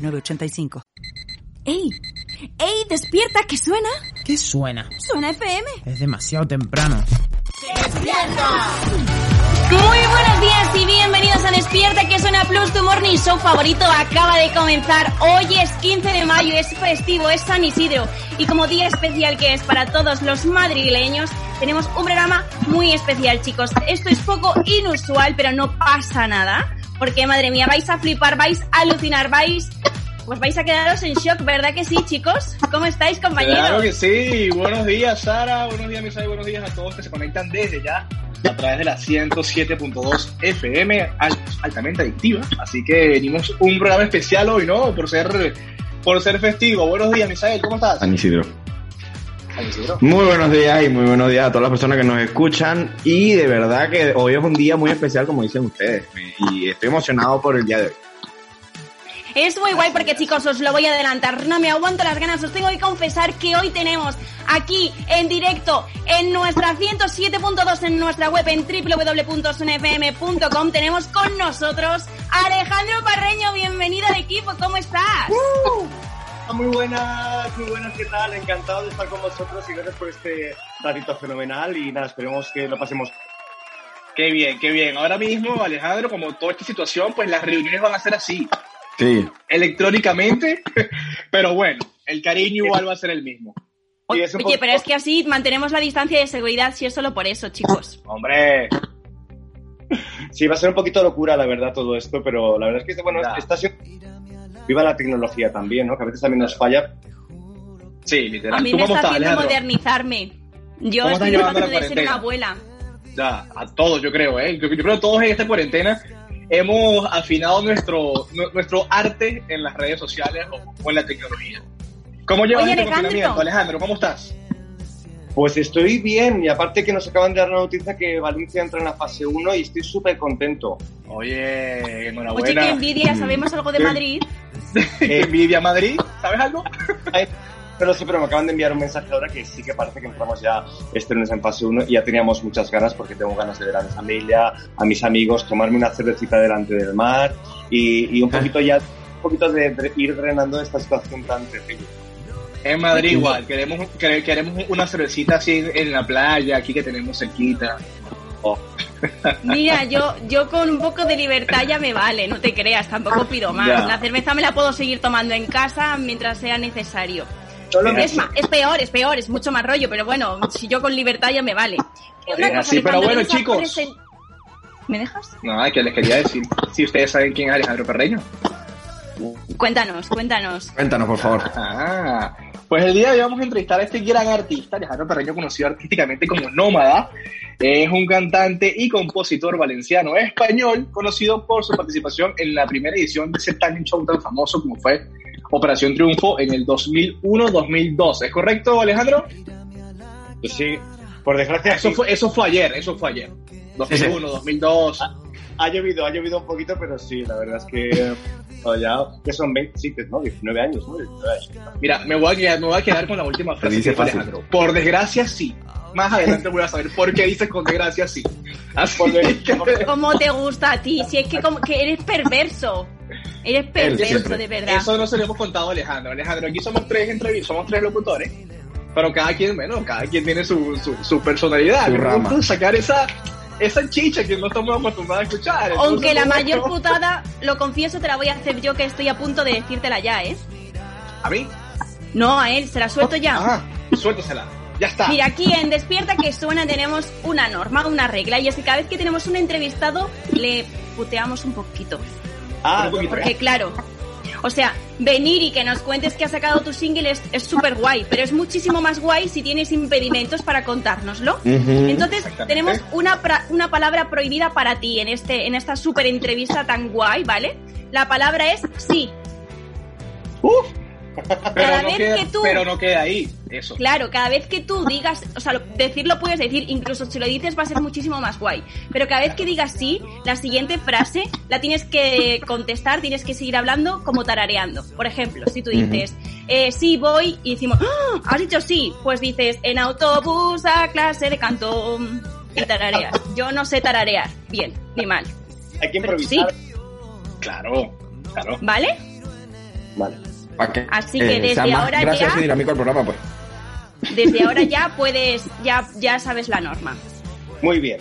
906985. ¡Ey! ¡Ey! ¡Despierta! ¿Qué suena? ¿Qué suena? Suena FM. Es demasiado temprano. Muy buenos días y bienvenidos a Despierta, que suena Plus, tu morning show favorito acaba de comenzar. Hoy es 15 de mayo, es festivo, es San Isidro. Y como día especial que es para todos los madrileños, tenemos un programa muy especial, chicos. Esto es poco inusual, pero no pasa nada. Porque, madre mía, vais a flipar, vais a alucinar, vais... Pues vais a quedaros en shock, ¿verdad que sí, chicos? ¿Cómo estáis, compañeros? Claro que sí. Buenos días, Sara. Buenos días, Misael. Buenos días a todos que se conectan desde ya a través de la 107.2 FM, al- altamente adictiva. Así que venimos un programa especial hoy, ¿no? Por ser, por ser festivo. Buenos días, Misael. ¿Cómo estás? San Isidro. Muy buenos días y muy buenos días a todas las personas que nos escuchan. Y de verdad que hoy es un día muy especial, como dicen ustedes. Y estoy emocionado por el día de hoy. Es muy guay porque chicos, os lo voy a adelantar, no me aguanto las ganas, os tengo que confesar que hoy tenemos aquí en directo en nuestra 107.2 en nuestra web en www.sunfm.com tenemos con nosotros a Alejandro Parreño, bienvenido al equipo, ¿cómo estás? Muy buenas, muy buenas, ¿qué tal? Encantado de estar con vosotros y gracias por este ratito fenomenal y nada, esperemos que lo pasemos. Qué bien, qué bien. Ahora mismo, Alejandro, como toda esta situación, pues las reuniones van a ser así, Sí. electrónicamente. Pero bueno, el cariño igual va a ser el mismo. Oye, poco- pero es que así mantenemos la distancia de seguridad si es solo por eso, chicos. Hombre, Sí, va a ser un poquito locura, la verdad, todo esto, pero la verdad es que, bueno, Ya. está siendo... Viva la tecnología también, ¿no? Que a veces también nos falla. sí, literal. A mí ¿Tú me está haciendo Alejandro? modernizarme. Yo ¿Cómo estás estoy tratando de ser una abuela. Ya, a todos yo creo, ¿eh? Yo, yo creo que todos en esta cuarentena hemos afinado nuestro, nu- nuestro arte en las redes sociales o, o en la tecnología. ¿Cómo llevas Oye, este Alejandro. confinamiento? Alejandro, ¿cómo estás? Pues estoy bien y aparte que nos acaban de dar la noticia que Valencia entra en la fase 1 y estoy súper contento. Oye, Oye, enhorabuena. qué envidia, sabemos algo de. Madrid. Envidia Madrid, ¿sabes algo? Pero sí, pero me acaban de enviar un mensaje ahora que sí que parece que entramos ya este lunes en fase 1 y ya teníamos muchas ganas porque tengo ganas de ver a mi familia, a mis amigos, tomarme una cervecita delante del mar y, y un poquito ya, un poquito de, de ir drenando esta situación tan terrible. En Madrid igual, queremos, quere- queremos una cervecita así en, en la playa, aquí que tenemos cerquita. Oh, Mira, yo, yo con un poco de libertad ya me vale, no te creas, tampoco pido más. Ya. La cerveza me la puedo seguir tomando en casa mientras sea necesario. solo Es, más, es peor, es peor, es mucho más rollo, pero bueno, si yo con libertad ya me vale. Una así, pero bueno, ¿vienes a chicos. presen- ¿Me dejas? No, que les quería decir, si ustedes saben quién es Alejandro Perreño. Cuéntanos, cuéntanos. Cuéntanos, por favor. Ah, pues el día de hoy vamos a entrevistar a este gran artista, Alejandro Perreño, conocido artísticamente como Nómada. Es un cantante y compositor valenciano español, conocido por su participación en la primera edición de ese talent show tan famoso como fue Operación Triunfo en el 2001-2002. ¿Es correcto, Alejandro? Sí, por desgracia Eso sí. fue, eso fue ayer, eso fue ayer. 2001, 2002. Ha llovido, ha llovido un poquito, pero sí, la verdad es que oh, ya, que son 20, sí, que no, 19 años, ¿no? 19 años. Mira, me voy a quedar, me voy a quedar con la última frase dice que. Alejandro. Por desgracia, sí. Más adelante voy a saber por qué dice con desgracia, sí. Así que... ¿Cómo te gusta a ti? Si es que, como, que eres perverso. Eres perverso, de verdad. Eso no se lo hemos contado a Alejandro. Alejandro, aquí somos tres entrevistas, somos tres locutores. Pero cada quien, bueno, cada quien tiene su, su, su personalidad. Su rama. sacar esa, esa chicha que no estamos acostumbrados a escuchar. Aunque la bueno, mayor putada, lo confieso, te la voy a hacer yo que estoy a punto de decírtela ya, ¿eh? ¿A mí? No, a él, se la suelto ya. Ajá, suéltasela. Ya está. Mira, aquí en Despierta que suena tenemos una norma, una regla, y es que cada vez que tenemos un entrevistado le puteamos un poquito. Ah, Un poquito, Porque claro, o sea, venir y que nos cuentes que has sacado tu single es súper guay, pero es muchísimo más guay si tienes impedimentos para contárnoslo. Entonces, tenemos una, una palabra prohibida para ti en, este, en esta súper entrevista tan guay, ¿vale? La palabra es sí. ¡Uf! Pero Cada no, vez queda, que tú- pero no queda ahí, eso. Claro, cada vez que tú digas, o sea, lo- decirlo puedes decir, incluso si lo dices va a ser muchísimo más guay. Pero cada vez que digas sí, la siguiente frase la tienes que contestar, tienes que seguir hablando como tarareando. Por ejemplo, si tú dices, eh, sí voy y decimos, ¡Ah! has dicho sí, pues dices, en autobús a clase de canto y tarareas. Yo no sé tararear, bien, ni mal, Hay que Pero improvisar. Claro, claro. ¿vale? Vale. Para que, Así que eh, desde sea más ahora ya- y dinámico el programa, pues. Desde ahora ya puedes, ya, ya sabes la norma. Muy bien.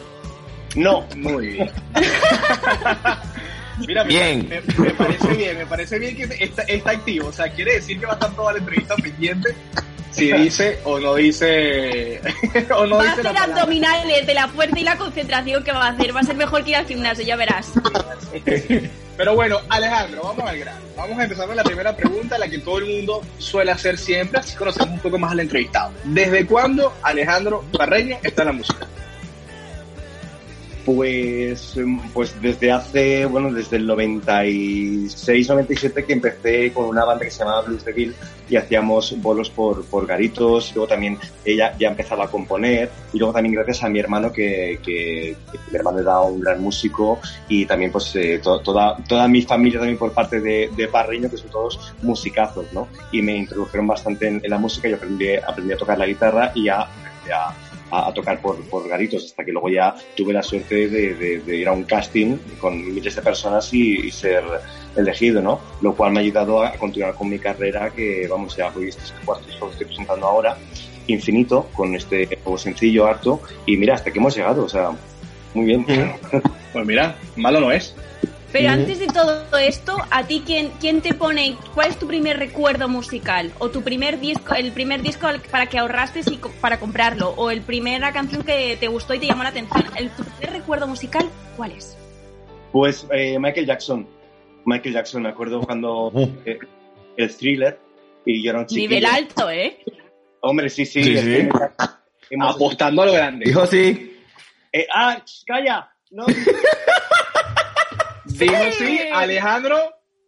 No. Muy bien. Mira, me- Bien. Me, me parece bien, me parece bien que está, está activo. O sea, quiere decir que va a estar toda la entrevista pendiente si dice o no dice o no va a dice hacer la palabra. abdominales de la fuerza y la concentración que va a hacer. Va a ser mejor que ir al gimnasio, ya verás. Pero bueno, Alejandro, vamos al grano. Vamos a empezar con la primera pregunta, la que todo el mundo suele hacer siempre, así conocemos un poco más al entrevistado. ¿Desde cuándo Alejandro Barreño está en la música? Pues, em, pues desde hace, bueno, desde el 96, 97 que empecé con una banda que se llamaba Blues Devil y hacíamos bolos por, por garitos, luego también ella ya empezaba a componer. Y luego también gracias a mi hermano que, que, que mi hermano era un gran músico y también pues eh, to- toda, toda mi familia también por parte de, de Parreño que son todos musicazos, ¿no? Y me introdujeron bastante en, la música. Y aprendí, aprendí a tocar la guitarra y ya empecé a, a, a tocar por, por garitos, hasta que luego ya tuve la suerte de, de- de ir a un casting con miles de personas y, y ser elegido, ¿no? Lo cual me ha ayudado a continuar con mi carrera, que vamos, ya voy este es el cuarto disco que estoy presentando ahora, Infinito, con este juego sencillo, harto, y mira, hasta que hemos llegado, o sea, muy bien. Pues mira, malo no es. Pero antes de todo esto, ¿a ti quién, quién te pone, cuál es tu primer recuerdo musical? ¿O tu primer disco, el primer disco para que ahorraste y para comprarlo? ¿O el primera canción que te gustó y te llamó la atención? ¿El, ¿Tu primer recuerdo musical cuál es? Pues eh, Michael Jackson, Michael Jackson, me acuerdo cuando eh, el thriller, y yo era un chiquillo. Nivel alto, ¿eh? Hombre, sí, sí. Sí, Apostando a lo grande. Dijo sí. Eh, ah, calla. No. Dijo sí, Alejandro,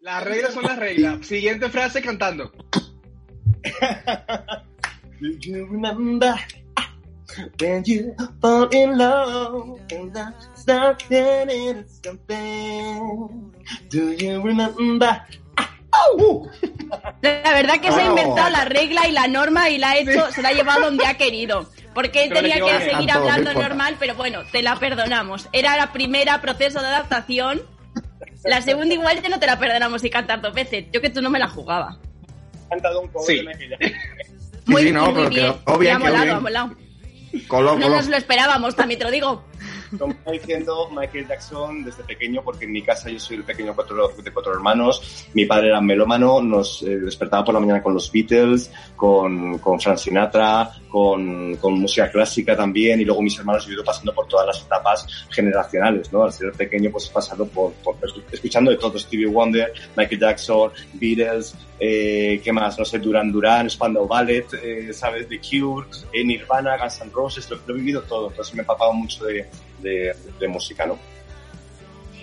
las reglas son las reglas. Siguiente frase cantando. Do you remember when you fall in love and I start feeling something? Do you remember? La verdad que se ha Oh. inventado la regla y la norma y la ha hecho, se la ha llevado donde ha querido. Porque Pero le tenía que seguir hablando normal, pero bueno, te la perdonamos. Era la primera proceso de adaptación. La segunda igual ya no te la perdonamos y cantar dos veces. Yo que tú no me la jugaba. cantado un cover Sí. Muy, sí, no, muy pero bien. Y ha molado, ha molado. No nos lo esperábamos, también te lo digo. Está diciendo Michael Jackson desde pequeño, porque en mi casa yo soy el pequeño cuatro, de cuatro hermanos. Mi padre era melómano, nos eh, despertaba por la mañana con los Beatles, con, con Frank Sinatra, con, con música clásica también, y luego mis hermanos yo he ido pasando por todas las etapas generacionales, ¿no? Al ser pequeño, pues he pasado por, por escuchando de todo, Stevie Wonder, Michael Jackson, Beatles, eh, ¿qué más? No sé, Duran Duran, Spandau Ballet, eh, ¿sabes? The Cure, eh, Nirvana, Guns N' Roses, lo, lo he vivido todo, entonces me he empapado mucho de, de, de música, ¿no?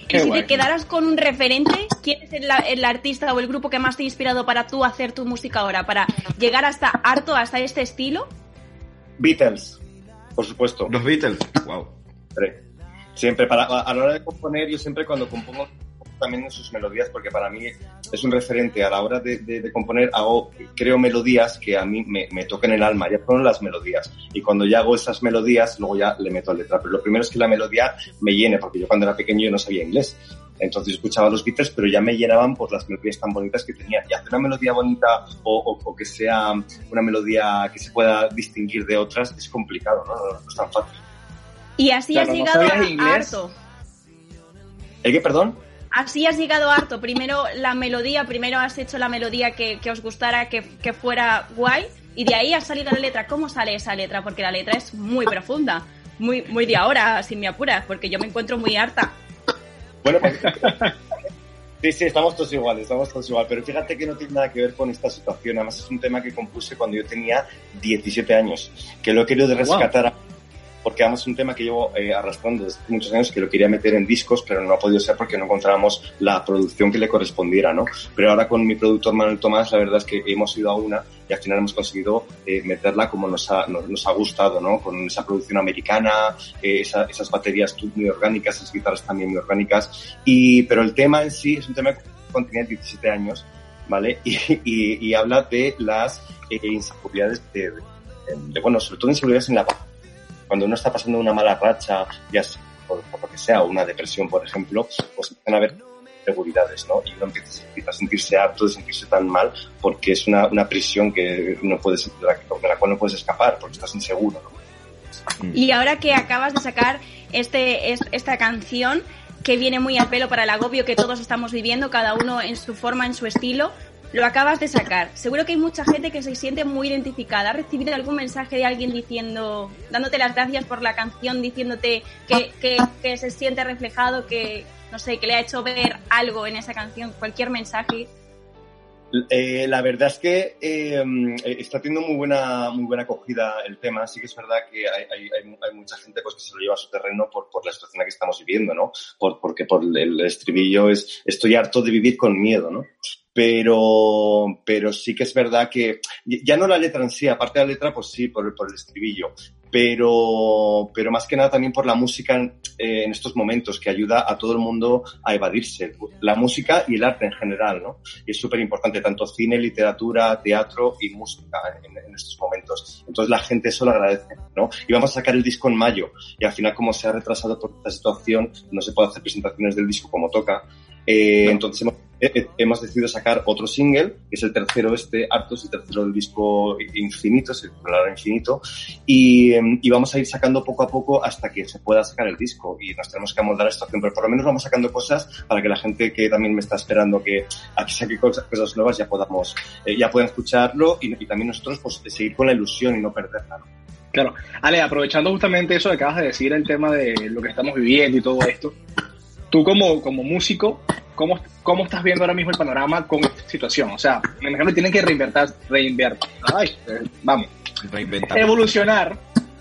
Qué y si guay. te quedaras con un referente, ¿quién es el, el artista o el grupo que más te ha inspirado para tú hacer tu música ahora? Para llegar hasta harto, hasta este estilo. Beatles, por supuesto. Los Beatles. Wow. Siempre. Siempre, para, a la hora de componer, yo siempre cuando compongo también en sus melodías, porque para mí es un referente a la hora de, de- de componer, hago, creo melodías que a mí me, me tocan el alma, ya fueron las melodías. Y cuando ya hago esas melodías, luego ya le meto letra. Pero lo primero es que la melodía me llene, porque yo cuando era pequeño yo no sabía inglés. Entonces escuchaba los Beatles, pero ya me llenaban por las melodías tan bonitas que tenían. Y hacer una melodía bonita o, o- o que sea una melodía que se pueda distinguir de otras es complicado, ¿no? No, no es tan fácil. Y así Claro, has ¿no llegado sabías a inglés? harto. ¿El qué, perdón? Así has llegado harto. Primero la melodía, primero has hecho la melodía que, que os gustara, que, que fuera guay, y de ahí ha salido la letra. ¿Cómo sale esa letra? Porque la letra es muy profunda, muy, muy de ahora, sin me apuras, porque yo me encuentro muy harta. Bueno, pues, sí, sí, estamos todos iguales, estamos todos igual, pero fíjate que no tiene nada que ver con esta situación, además es un tema que compuse cuando yo tenía 17 años, que lo he querido rescatar a- porque además es un tema que llevo eh, arrastrando desde muchos años que lo quería meter en discos, pero no ha podido ser porque no encontrábamos la producción que le correspondiera, ¿no? Pero ahora con mi productor Manuel Tomás, la verdad es que hemos ido a una y al final hemos conseguido eh, meterla como nos ha, nos, nos ha gustado, ¿no? Con esa producción americana, eh, esa- esas baterías muy orgánicas, esas guitarras también muy orgánicas. Y, pero el tema en sí es un tema que contiene 17 años, ¿vale? Y, y, y habla de las eh, inseguridades de, de- de- bueno, sobre todo inseguridades en la cuando uno está pasando una mala racha, ya sea por, por lo que sea, o una depresión, por ejemplo, pues empiezan a haber inseguridades, ¿no? Y uno empieza, a sentirse harto de sentirse tan mal porque es una, una prisión que no puedes, de la, de la cual no puedes escapar porque estás inseguro, ¿no? Y ahora que acabas de sacar este, es- esta canción que viene muy al pelo para el agobio que todos estamos viviendo, cada uno en su forma, en su estilo, lo acabas de sacar. Seguro que hay mucha gente que se siente muy identificada. ¿Has recibido algún mensaje de alguien diciendo, dándote las gracias por la canción, diciéndote que, que, que se siente reflejado, que, no sé, que le ha hecho ver algo en esa canción? Cualquier mensaje. Eh, la verdad es que eh, está teniendo muy buena, muy buena acogida el tema. Sí que es verdad que hay, hay, hay, hay mucha gente pues, que se lo lleva a su terreno por, por la situación en la que estamos viviendo, ¿no? Por, porque por el estribillo es estoy harto de vivir con miedo, ¿no? Pero, pero sí que es verdad que ya no la letra en sí, aparte de la letra, pues sí, por, por el estribillo, pero, pero más que nada también por la música eh, en estos momentos que ayuda a todo el mundo a evadirse. La música y el arte en general, ¿no? Y es súper importante, tanto cine, literatura, teatro y música en, en, estos momentos. Entonces la gente eso lo agradece, ¿no? Y vamos a sacar el disco en mayo y al final como se ha retrasado por esta situación, no se puede hacer presentaciones del disco como toca. Eh, no. Entonces hemos, eh, hemos, decidido sacar otro single, que es el tercero este, Artos, el tercero del disco Infinito, se titulará Infinito, y, y, vamos a ir sacando poco a poco hasta que se pueda sacar el disco y nos tenemos que amoldar a esta situación, pero por lo menos vamos sacando cosas para que la gente que también me está esperando que a que saque cosas, cosas nuevas ya podamos, eh, ya puedan escucharlo y, y, también nosotros pues seguir con la ilusión y no perderla. ¿no? Claro. Ale, aprovechando justamente eso que acabas de decir, el tema de lo que estamos viviendo y todo esto, tú como, como músico, ¿cómo, ¿cómo estás viendo ahora mismo el panorama con esta situación? O sea, me imagino que tienen que reinventar, reinventar, ay, eh, vamos, Reinventar. evolucionar,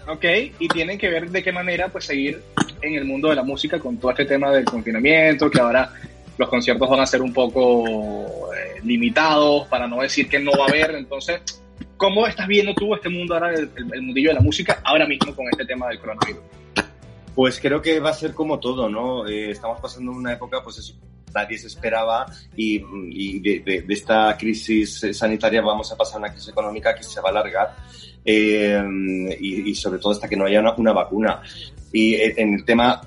¿ok? Y tienen que ver de qué manera pues seguir en el mundo de la música con todo este tema del confinamiento, que ahora los conciertos van a ser un poco eh, limitados, para no decir que no va a haber, entonces... ¿Cómo estás viendo tú este mundo ahora, el, el mundillo de la música, ahora mismo con este tema del coronavirus? Pues creo que va a ser como todo, ¿no? Eh, estamos pasando una época, pues eso, nadie se esperaba y, de, esta crisis sanitaria vamos a pasar una crisis económica que se va a alargar eh, y, sobre todo hasta que no haya una, una vacuna. Y en el tema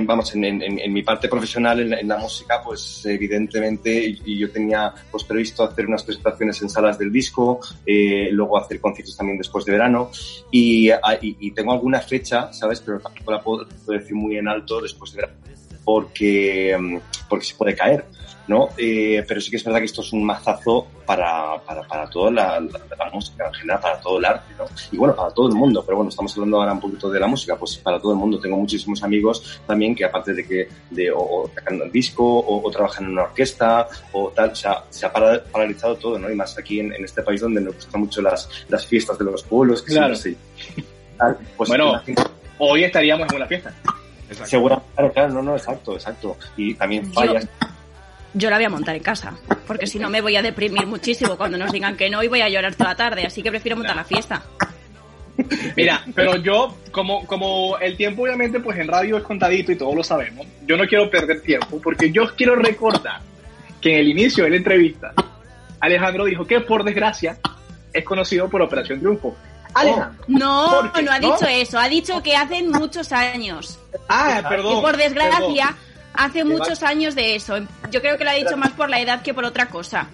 vamos, en, mi parte profesional, en, la música, pues evidentemente y yo tenía pues previsto hacer unas presentaciones en salas del disco, eh, luego hacer conciertos también después de verano y, y, tengo alguna fecha, ¿sabes? Pero tampoco la puedo, decir muy en alto después de verano porque, porque se puede caer. ¿no? Eh, pero sí que es verdad que esto es un mazazo para, para, para toda la, la, la, música en general, para todo el arte, ¿no? Y bueno, para todo el mundo, pero bueno, estamos hablando ahora un poquito de la música, pues para todo el mundo. Tengo muchísimos amigos también que aparte de que de, o, o tocan el disco o, o, trabajan en una orquesta o tal, o sea, se ha paralizado todo, ¿no? Y más aquí en, en este país donde nos gustan mucho las, las fiestas de los pueblos, que claro. sí. Pues bueno, hoy estaríamos en una fiesta. Seguro, claro, claro, no, no, exacto, exacto. Y también fallas. Yo yo la voy a montar en casa, porque si no me voy a deprimir muchísimo cuando nos digan que no y voy a llorar toda la tarde, así que prefiero montar la fiesta. Mira, pero yo, como, como el tiempo obviamente pues en radio es contadito y todos lo sabemos, yo no quiero perder tiempo porque yo quiero recordar que en el inicio de la entrevista Alejandro dijo que por desgracia es conocido por Operación Triunfo. Alejandro. No, no ha dicho ¿no? eso, ha dicho que hacen muchos años. Ah, perdón. Y por desgracia... Perdón hace muchos años de eso. Yo creo que lo ha dicho más por la edad que por otra cosa.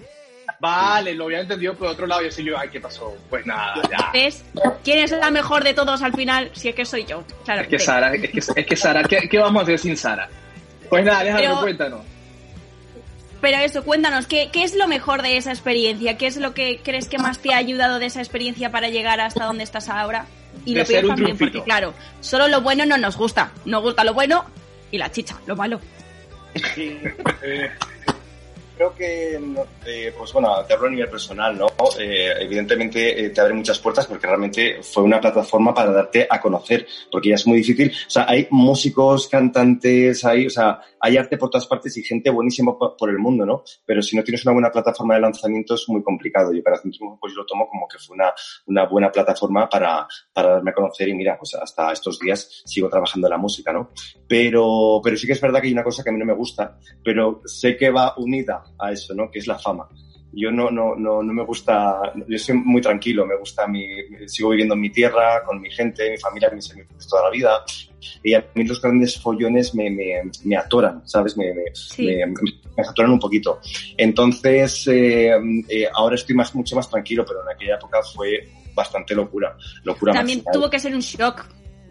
Vale, lo había entendido por otro lado y así yo, ay, ¿qué pasó? Pues nada, ya. ¿Ves? ¿Quién es la mejor de todos al final? Si es que soy yo. Claro, es que Sara, es que, es que Sara, ¿qué, ¿qué, vamos a hacer sin Sara? Pues nada, Alejandro, pero, cuéntanos. Pero eso, cuéntanos, ¿qué, ¿qué es lo mejor de esa experiencia? ¿Qué es lo que crees que más te ha ayudado de esa experiencia para llegar hasta donde estás ahora? Y de lo peor también, triunfito. porque claro, solo lo bueno no nos gusta. Nos gusta lo bueno y la chicha, lo malo. Sí. creo que, eh, pues bueno, te hablo a nivel personal, ¿no? Eh, evidentemente eh, te abre muchas puertas porque realmente fue una plataforma para darte a conocer, porque ya es muy difícil. O sea, hay músicos, cantantes, hay, o sea, hay arte por todas partes y gente buenísima por, el mundo, ¿no? Pero si no tienes una buena plataforma de lanzamiento es muy complicado. Y para Centrismo, pues yo lo tomo como que fue una, una buena plataforma para, para darme a conocer y mira, pues hasta estos días sigo trabajando en la música, ¿no? Pero, pero sí que es verdad que hay una cosa que a mí no me gusta, pero sé que va unida a eso, ¿no? Que es la fama. Yo no, no, no, no me gusta, yo soy muy tranquilo, me gusta mi, sigo viviendo en mi tierra, con mi gente, mi familia, mis amigos toda la vida. Y a mí los grandes follones me, me, me atoran, ¿sabes? Me, me, Sí. me, me atoran un poquito. Entonces, eh, eh, ahora estoy más, mucho más tranquilo, pero en aquella época fue bastante locura. Locura También tuvo que ser un shock.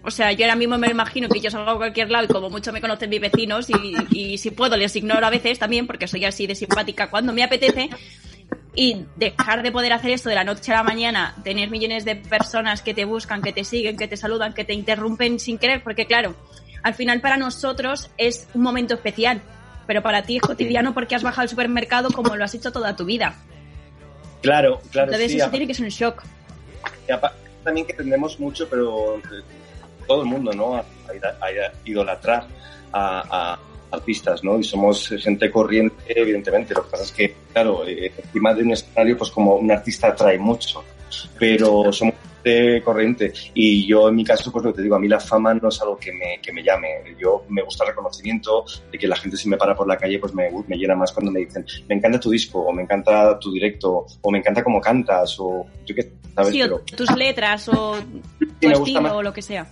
O sea, yo ahora mismo me imagino que yo salgo a cualquier lado y como mucho me conocen mis vecinos y, y si puedo les ignoro a veces también porque soy así de simpática cuando me apetece y dejar de poder hacer esto de la noche a la mañana, tener millones de personas que te buscan, que te siguen, que te saludan, que te interrumpen sin querer, porque claro, al final para nosotros es un momento especial, pero para ti es cotidiano porque has bajado al supermercado como lo has hecho toda tu vida. Claro, claro. Entonces sí, eso tiene que ser un shock. Y también que tendemos mucho, pero eh, todo el mundo, ¿no? A, a- a idolatrar a, a artistas, ¿no? Y somos gente corriente, evidentemente. Lo que pasa es que, claro, eh, encima de un escenario, pues como un artista atrae mucho, pero somos gente corriente. Y yo, en mi caso, pues lo que te digo, a mí la fama no es algo que me, que me llame. Yo me gusta el reconocimiento, de que la gente si me para por la calle, pues me, me llena más cuando me dicen, me encanta tu disco, o me encanta tu directo, o me encanta cómo cantas, o yo qué, ¿sabes? Sí, Pero- tus letras o tu estilo más. o lo que sea.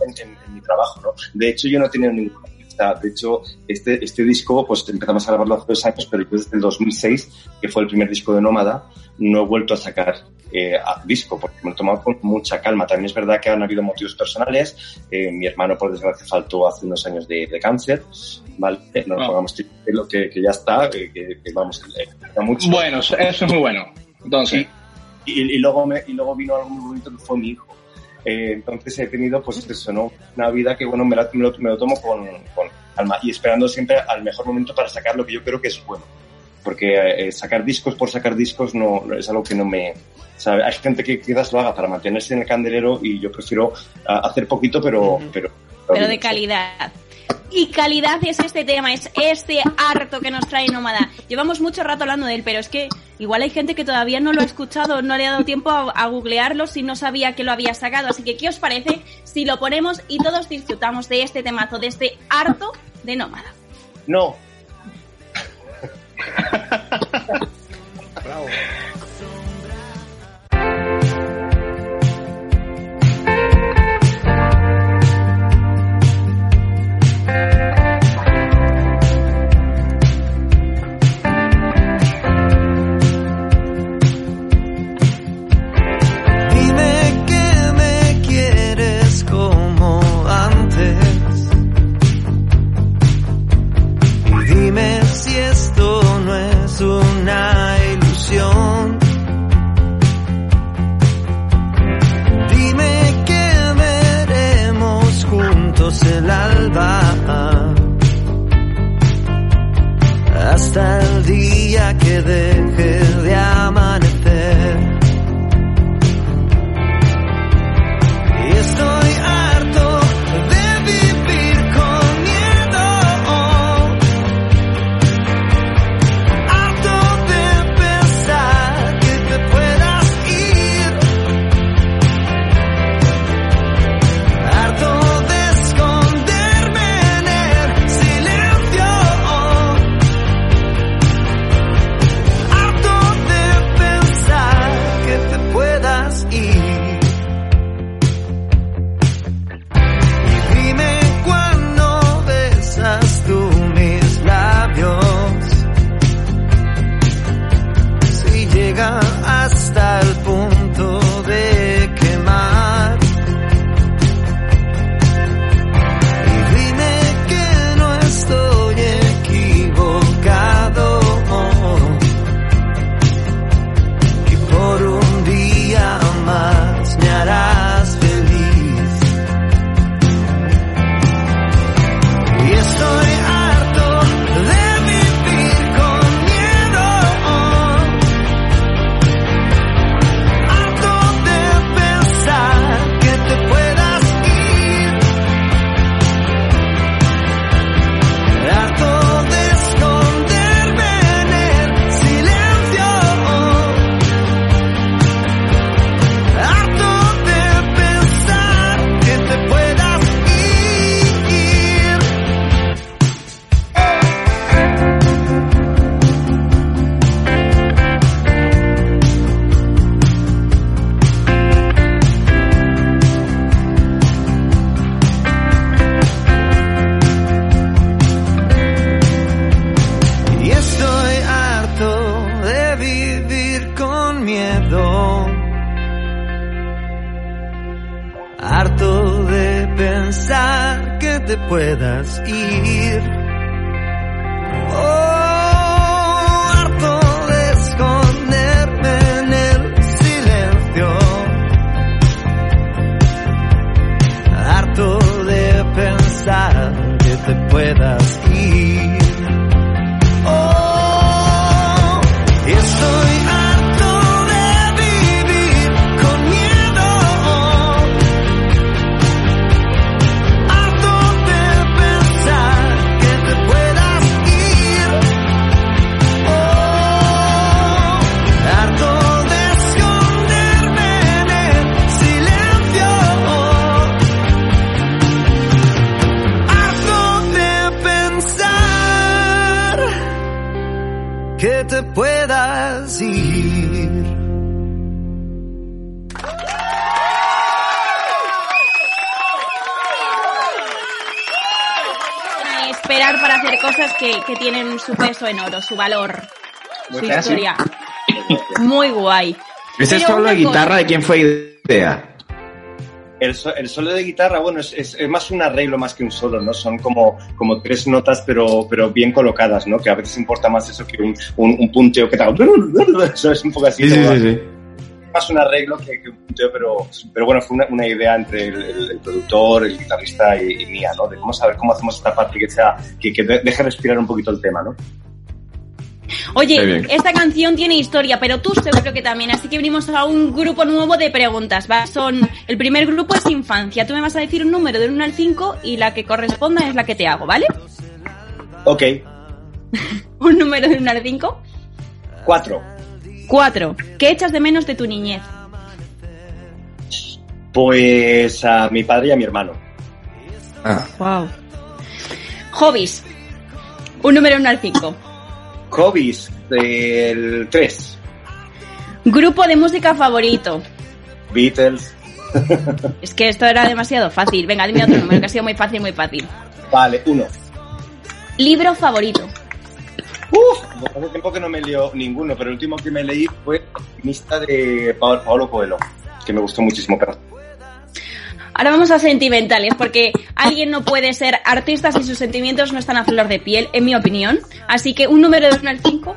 en, en- en mi trabajo, ¿no? De hecho, yo no tenido ningún De hecho, este, este disco, pues empezamos a grabarlo hace dos años, pero yo desde el 2006, que fue el primer disco de Nómada, no he vuelto a sacar eh, a- disco, porque me lo he tomado con mucha calma. También es verdad que han habido motivos personales. Eh, mi hermano, por desgracia, faltó hace unos años de, de cáncer, ¿vale? No nos Ah. pongamos lo- que, que ya está, que, que- que vamos, queda mucho. Bueno, eso es muy bueno. Entonces, y, y luego me, y luego vino algo muy bonito que fue mi hijo. Eh, entonces he tenido pues eso, ¿no? Una vida que bueno, me, la- me lo, me lo tomo con, con calma y esperando siempre al mejor momento para sacar lo que yo creo que es bueno. Porque eh, sacar discos por sacar discos no, no es algo que no me... ¿sabe? Hay gente que quizás lo haga para mantenerse en el candelero y yo prefiero ah, hacer poquito pero... pero, pero de calidad. Y calidad es este tema, es este harto que nos trae Nómada. Llevamos mucho rato hablando de él, pero es que igual hay gente que todavía no lo ha escuchado, no le ha dado tiempo a, a googlearlo si no sabía que lo había sacado. Así que, ¿qué os parece si lo ponemos y todos disfrutamos de este temazo, de este harto de Nómada? No, Dime Hasta el día que deje su peso en oro, su valor, su historia. Muy guay. ¿Ese Pero solo de guitarra cosa- de quién fue idea? El, so- el solo de guitarra, bueno, es, es- es más un arreglo más que un solo, ¿no? Son como, como tres notas, pero, pero bien colocadas, ¿no? Que a veces importa más eso que un, un, un punteo que tal. Eso es un poco así. Sí, sí. Más un arreglo que, que un punteo, pero, pero bueno, fue una, una idea entre el, el- el productor, el guitarrista y, y mía, ¿no? De vamos a ver cómo hacemos esta parte que sea, que, que de- deje respirar un poquito el tema, ¿no? Oye, esta canción tiene historia, pero tú seguro que también, así que venimos a un grupo nuevo de preguntas, ¿va? Son, el primer grupo es infancia, tú me vas a decir un número del 1 al 5 y la que corresponda es la que te hago, ¿vale? Ok, Un número del 1 al 5. cuatro. 4. ¿Qué echas de menos de tu niñez? Pues a mi padre y a mi hermano. Ah, Wow. Hobbies. Un número del 1 al 5. Hobbies, el tres. Grupo de música favorito. Beatles. Es que esto era demasiado fácil. Venga, dime otro número que ha sido muy fácil, muy fácil. Vale, uno. Libro favorito. Hace tiempo que no me leo ninguno, pero el último que me leí fue Optimista de Pa- Paolo Coelho, que me gustó muchísimo. Pero Ahora vamos a sentimentales, porque alguien no puede ser artista si sus sentimientos no están a flor de piel, en mi opinión. Así que un número de 1 al 5.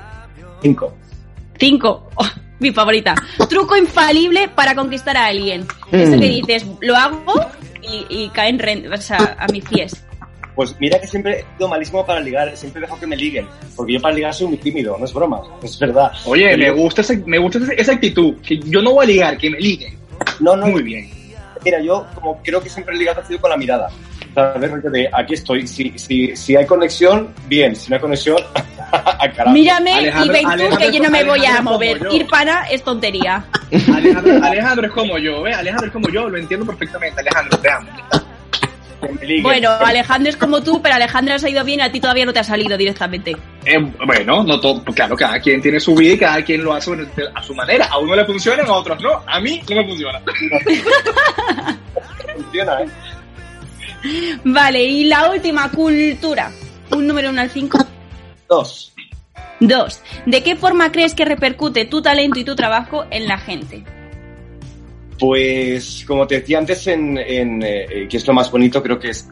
cinco. 5. mi favorita. Truco infalible para conquistar a alguien. Eso que dices, lo hago y, y caen ren- o sea, a mis pies. Pues mira que siempre he sido malísimo para ligar, siempre dejo que me liguen, porque yo para ligar soy muy tímido, no es broma, es verdad. Oye, Pero me yo- gusta, ese- me gusta esa actitud, que yo no voy a ligar, que me liguen. No, no, Muy bien. Mira, yo como creo que siempre he ligado ha sido con la mirada. ¿Sabes? De aquí estoy. Si, si, si hay conexión, bien. Si no hay conexión, a carajo. Mírame y Alejandro- ven tú Alejandro- que yo no me voy a Alejandro mover. como yo. Ir para es tontería. Alejandro, Alejandro es como yo, ¿ves? Alejandro es como yo, lo entiendo perfectamente. Alejandro, te amo. Bueno, Alejandro es como tú, pero Alejandro ha ido bien y a ti todavía no te ha salido directamente. Eh, bueno, no todo, claro, cada quien tiene su vida y cada quien lo hace a su manera. A uno le funciona, a otros no. A mí no me funciona. Funciona, ¿eh? Vale, y la última, cultura. Un número 1 al 5. Dos. Dos. ¿De qué forma crees que repercute tu talento y tu trabajo en la gente? Pues, como te decía antes, en, en, eh, que es lo más bonito, creo que es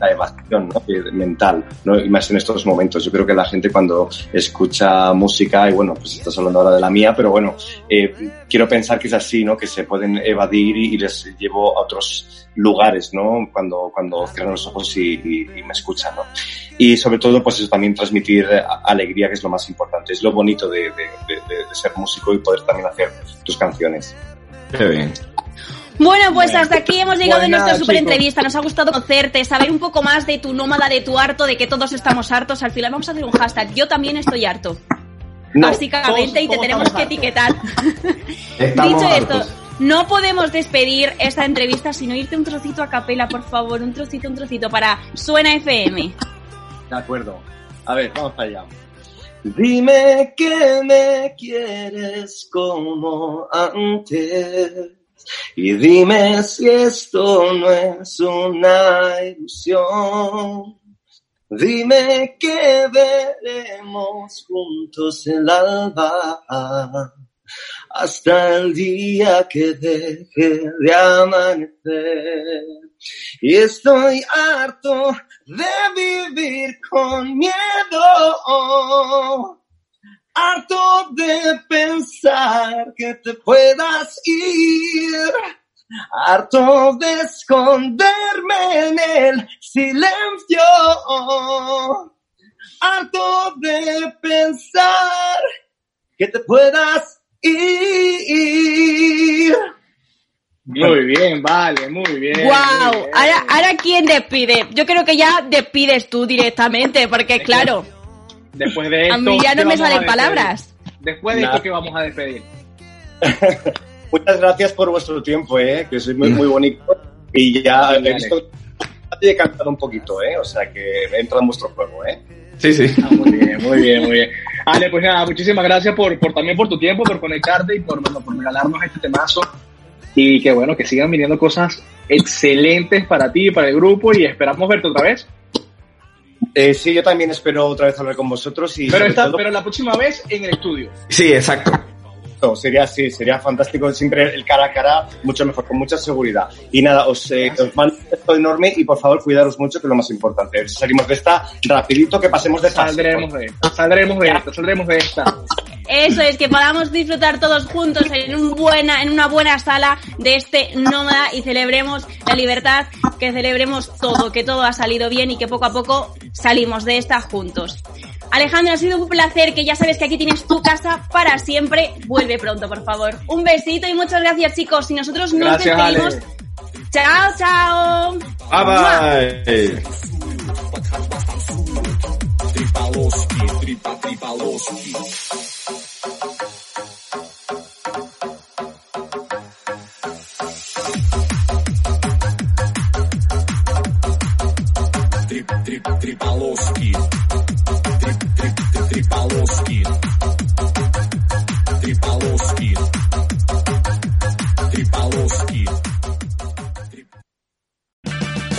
la evasión ¿no? Que- mental, ¿no? y más en estos momentos. Yo creo que la gente cuando escucha música, y bueno, pues estás hablando ahora de la mía, pero bueno, eh, quiero pensar que es así, ¿no? que se pueden evadir y, les llevo a otros lugares, ¿no? cuando, cuando cierran los ojos y, y- me escuchan. ¿no? Y sobre todo, pues eso también transmitir eh, alegría, que es lo más importante. Es lo bonito de- de- de ser músico y poder también hacer tus canciones. Qué bien. Bueno, pues hasta aquí hemos llegado Pues en nuestra nada, super chicos. entrevista. Nos ha gustado conocerte, saber un poco más de tu nómada, de tu harto, de que todos estamos hartos. Al final vamos a hacer un hashtag. Yo también estoy harto. No, básicamente, y te tenemos que etiquetar. Estamos Dicho esto, hartos. no podemos despedir esta entrevista sin irte un trocito a capela, por favor. Un trocito, un trocito para Suena FM. De acuerdo. A ver, vamos para allá. Dime que me quieres como antes. Y dime si esto no es una ilusión. Dime que veremos juntos el alba. hasta el día que deje de amanecer. Y estoy harto de vivir con miedo, harto de pensar que te puedas ir, harto de esconderme en el silencio, harto de pensar que te puedas ir. Muy bien, vale, muy bien. ¡Wow! muy bien. Ahora, ahora, ¿quién despide? Yo creo que ya despides tú directamente, porque claro, Después de esto. a mí ya ¿qué no me salen palabras. Después de esto, ¿qué vamos a despedir? Muchas gracias por vuestro tiempo, ¿eh? que sois muy, muy bonito. Y ya he visto he cantado un poquito, ¿eh? o sea que entra en vuestro juego. ¿eh? Sí, sí. Ah, muy bien, muy bien, muy bien. Ale, pues nada, muchísimas gracias por, por también por tu tiempo, por conectarte y por, bueno, por regalarnos este temazo. Y que bueno, que sigan viniendo cosas excelentes para ti y para el grupo y esperamos verte otra vez. Eh, sí, yo también espero otra vez hablar con vosotros y Pero, esta, todo, pero la próxima vez en el estudio. Sí, exacto. sería así, sería fantástico siempre el cara a cara, mucho mejor, con mucha seguridad. Y nada, os, eh, os mando un beso enorme y por favor cuidaros mucho, que es lo más importante. A ver si salimos de esta rapidito, que pasemos de fase. Saldremos de esta, saldremos de esta, saldremos de esta. Eso es, que podamos disfrutar todos juntos en, un buena, en una buena sala de este nómada y celebremos la libertad, que celebremos todo, que todo ha salido bien y que poco a poco salimos de esta juntos. Alejandro, ha sido un placer, que ya sabes que aquí tienes tu casa para siempre. Vuelve pronto, por favor. Un besito y muchas gracias, chicos. Y nosotros nos Gracias, despedimos. Ale. Chao, chao. Bye bye.